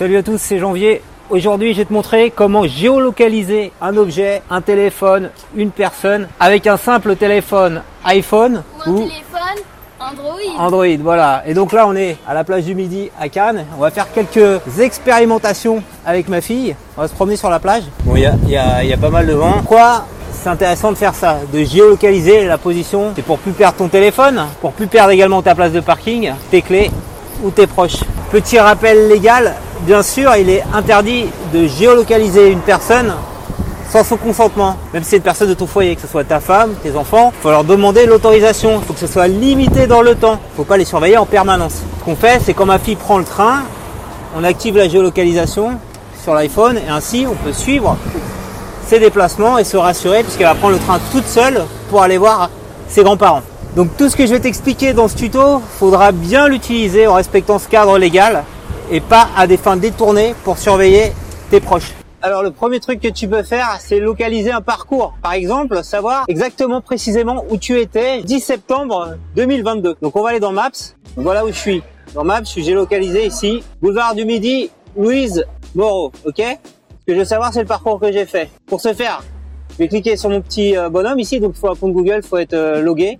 Salut à tous, c'est Janvier. Aujourd'hui, je vais te montrer comment géolocaliser un objet, un téléphone, une personne avec un simple téléphone iPhone Ou un téléphone Android. Android. Voilà. Et donc là, on est à la plage du Midi à Cannes. On va faire quelques expérimentations avec ma fille. On va se promener sur la plage. Bon, il y a, y a- y a pas mal de vent. Pourquoi c'est intéressant de faire ça, de géolocaliser la position? C'est pour plus perdre ton téléphone, pour plus perdre également ta place de parking, tes clés ou tes proches. Petit rappel légal, bien sûr, il est interdit de géolocaliser une personne sans son consentement. Même si c'est une personne de ton foyer, que ce soit ta femme, tes enfants, il faut leur demander l'autorisation. Il faut que ce soit limité dans le temps. Il faut pas les surveiller en permanence. Ce qu'on fait, c'est quand ma fille prend le train, on active la géolocalisation sur l'iPhone et ainsi on peut suivre ses déplacements et se rassurer puisqu'elle va prendre le train toute seule pour aller voir ses grands-parents. Donc tout ce que je vais t'expliquer dans ce tuto, faudra bien l'utiliser en respectant ce cadre légal et pas à des fins détournées pour surveiller tes proches. Alors le premier truc que tu peux faire, c'est localiser un parcours. Par exemple, savoir exactement précisément où tu étais 10 septembre 2022. Donc on va aller dans Maps. Voilà où je suis. Dans Maps, je suis géolocalisé ici, boulevard du Midi, Louise Moreau. Ok? Ce que je veux savoir, c'est le parcours que j'ai fait. Pour ce faire, je vais cliquer sur mon petit euh, bonhomme ici. Donc il faut un compte Google, il faut être euh, logué.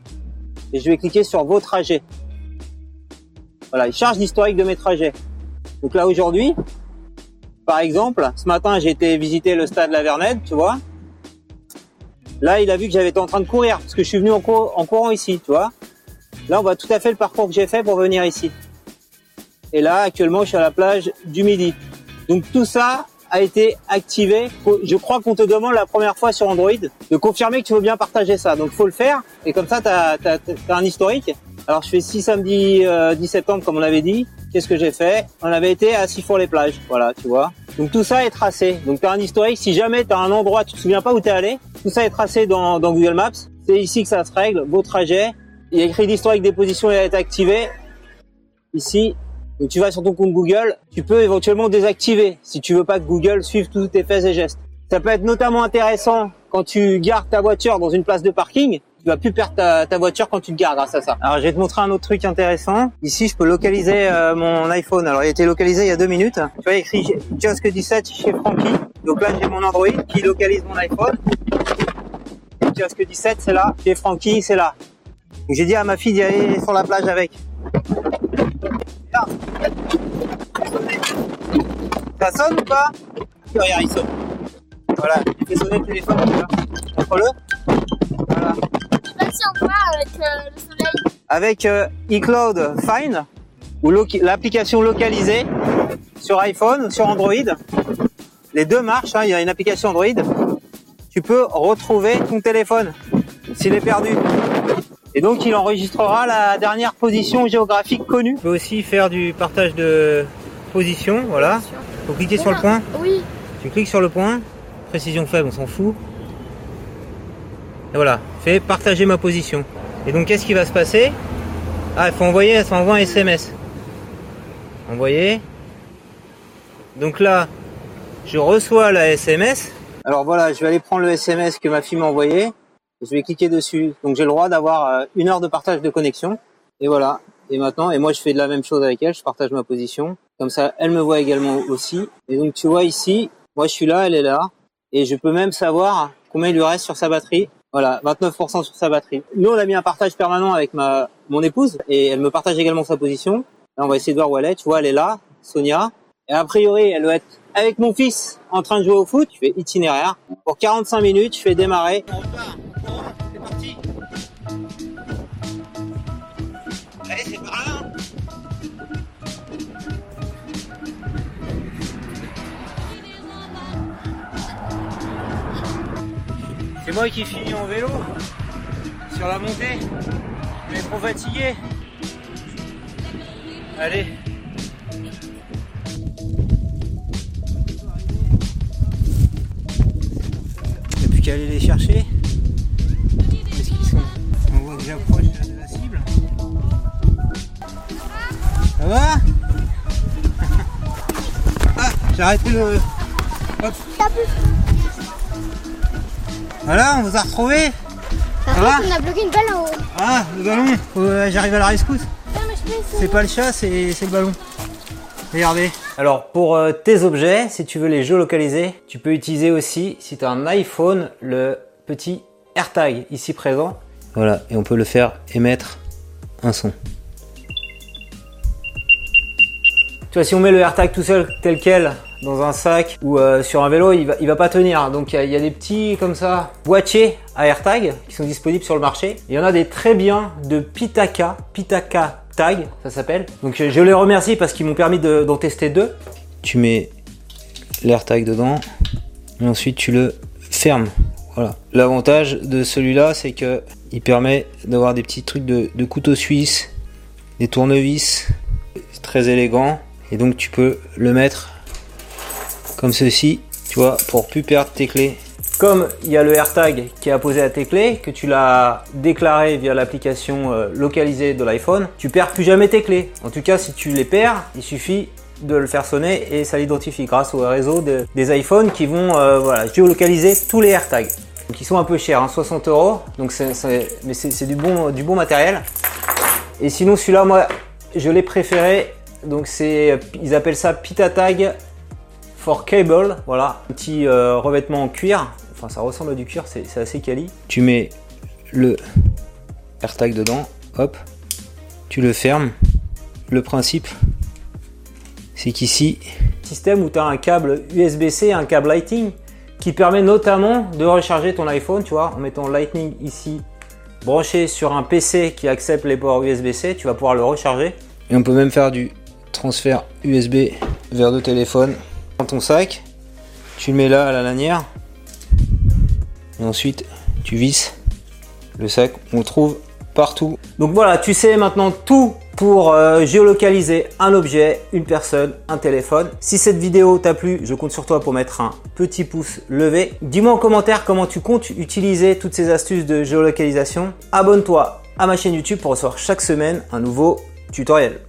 Et je vais cliquer sur vos trajets. Voilà, il charge l'historique de mes trajets. Donc là aujourd'hui, par exemple, ce matin j'ai été visiter le stade La Vernette, tu vois. Là, il a vu que j'avais été en train de courir parce que je suis venu en, cour- en courant ici, tu vois. Là, on voit tout à fait le parcours que j'ai fait pour venir ici. Et là, actuellement, je suis à la plage du Midi. Donc tout ça a été activé. Je crois qu'on te demande la première fois sur Android de confirmer que tu veux bien partager ça. Donc faut le faire. Et comme ça, tu as, un historique. Alors je fais 6 samedi euh, 10 septembre comme on l'avait dit. Qu'est-ce que j'ai fait On avait été à Sifour-les-Plages. Voilà, tu vois. Donc tout ça est tracé. Donc tu as un historique. Si jamais tu as un endroit, tu te souviens pas où tu es allé, tout ça est tracé dans, Google Maps. C'est ici que ça se règle. Vos trajets. Il y a écrit l'historique des positions et a été activé. Ici, donc tu vas sur ton compte Google, tu peux éventuellement désactiver si tu veux pas que Google suive tous tes faits et gestes. Ça peut être notamment intéressant quand tu gardes ta voiture dans une place de parking. Tu vas plus perdre ta, voiture quand tu te gares grâce à ça. Alors je vais te montrer un autre truc intéressant. Ici, je peux localiser euh, mon iPhone. Alors il a été localisé il y a deux minutes. Tu vois, écrit kiosque 17 chez Francky. Donc là, j'ai mon Android qui localise mon iPhone. Kiosque 17, c'est là. Chez Francky, c'est là. J'ai dit à ma fille d'y aller sur la plage avec. Là. Ça sonne ou pas? Regarde, il sonne. Voilà, il fait sonner le téléphone. Montre-le. Voilà. Avec euh, le soleil. Avec euh, iCloud Find, ou l'application localisée sur iPhone ou sur Android, les deux marchent. hein, il y a une application Android. Tu peux retrouver ton téléphone s'il est perdu. Et donc il enregistrera la dernière position géographique connue. Tu peux aussi faire du partage de position, voilà. Faut cliquer sur le point. Oui. Tu cliques sur le point, précision faible, on s'en fout. Et voilà, fais partager ma position. Et donc qu'est-ce qui va se passer? Ah, il faut envoyer, ça envoie un SMS. Envoyer. Donc là, je reçois la SMS. Alors voilà, je vais aller prendre le SMS que ma fille m'a envoyé. Je vais cliquer dessus. Donc j'ai le droit d'avoir euh, une heure de partage de connexion. Et voilà. Et maintenant, et moi je fais de la même chose avec elle, je partage ma position. Comme ça, elle me voit également aussi. Et donc tu vois ici, moi je suis là, elle est là. Et je peux même savoir combien il lui reste sur sa batterie. Voilà, 29% sur sa batterie. Nous, on a mis un partage permanent avec ma mon épouse et elle me partage également sa position. Là, on va essayer de voir où elle est. Tu vois, elle est là, Sonia. Et a priori, elle doit être avec mon fils en train de jouer au foot. Je fais itinéraire. Pour 45 minutes, je fais démarrer. C'est moi qui finis en vélo sur la montée. Mais trop fatigué. Allez. Il n'y a plus qu'à aller les chercher. Qu'est-ce qu'ils sont On voit que j'approche de la cible. Ça va? Ah, j'ai arrêté le. Hop. Voilà, on vous a retrouvé. Par Ça va contre, on a bloqué une balle en haut. Ah, le ballon. Euh, J'arrive à la rescousse. C'est pas le chat, c'est c'est le ballon. Regardez. Alors pour euh, tes objets, si tu veux les géolocaliser, tu peux utiliser aussi, si tu as un iPhone, le petit AirTag ici présent. Voilà, et on peut le faire émettre un son. Tu vois, si on met le AirTag tout seul tel quel dans un sac ou euh, sur un vélo, il va, va pas tenir. Donc il y, a des petits comme ça boîtiers à AirTag qui sont disponibles sur le marché. Il y en a des très bien de Pitaka, Pitaka Tag, ça s'appelle. Donc je les remercie parce qu'ils m'ont permis d'en tester deux. Tu mets l'AirTag dedans et ensuite tu le fermes. Voilà. L'avantage de celui-là, c'est que il permet d'avoir des petits trucs de, de couteau suisse, des tournevis, très élégant. Et donc tu peux le mettre comme ceci, tu vois, pour plus perdre tes clés. Comme il y a le AirTag qui est apposé à tes clés, que tu l'as déclaré via l'application euh, localisée de l'iPhone, tu perds plus jamais tes clés. En tout cas, si tu les perds, il suffit de le faire sonner et ça l'identifie grâce au réseau des iPhones qui vont euh, voilà, géolocaliser tous les AirTags. Donc ils sont un peu chers, 60 hein, euros, donc mais c'est du bon, du bon matériel. Et sinon celui-là, moi, je l'ai préféré donc c'est, ils appellent ça Pitatag for Cable. Voilà, un petit euh, revêtement en cuir. Enfin, ça ressemble à du cuir, c'est assez quali. Tu mets le AirTag dedans, hop, tu le fermes. Le principe, c'est qu'ici, système où tu as un câble USB-C, un câble Lightning, qui permet notamment de recharger ton iPhone, tu vois, en mettant Lightning ici, branché sur un PC qui accepte les ports USB-C, tu vas pouvoir le recharger. Et on peut même faire du transfert USB vers le téléphone ton sac. Tu le mets là à la lanière. Et ensuite, tu visses le sac. On trouve partout. Donc voilà, tu sais maintenant tout pour euh, géolocaliser un objet, une personne, un téléphone. Si cette vidéo t'a plu, je compte sur toi pour mettre un petit pouce levé. Dis-moi en commentaire comment tu comptes utiliser toutes ces astuces de géolocalisation. Abonne-toi à ma chaîne YouTube pour recevoir chaque semaine un nouveau tutoriel.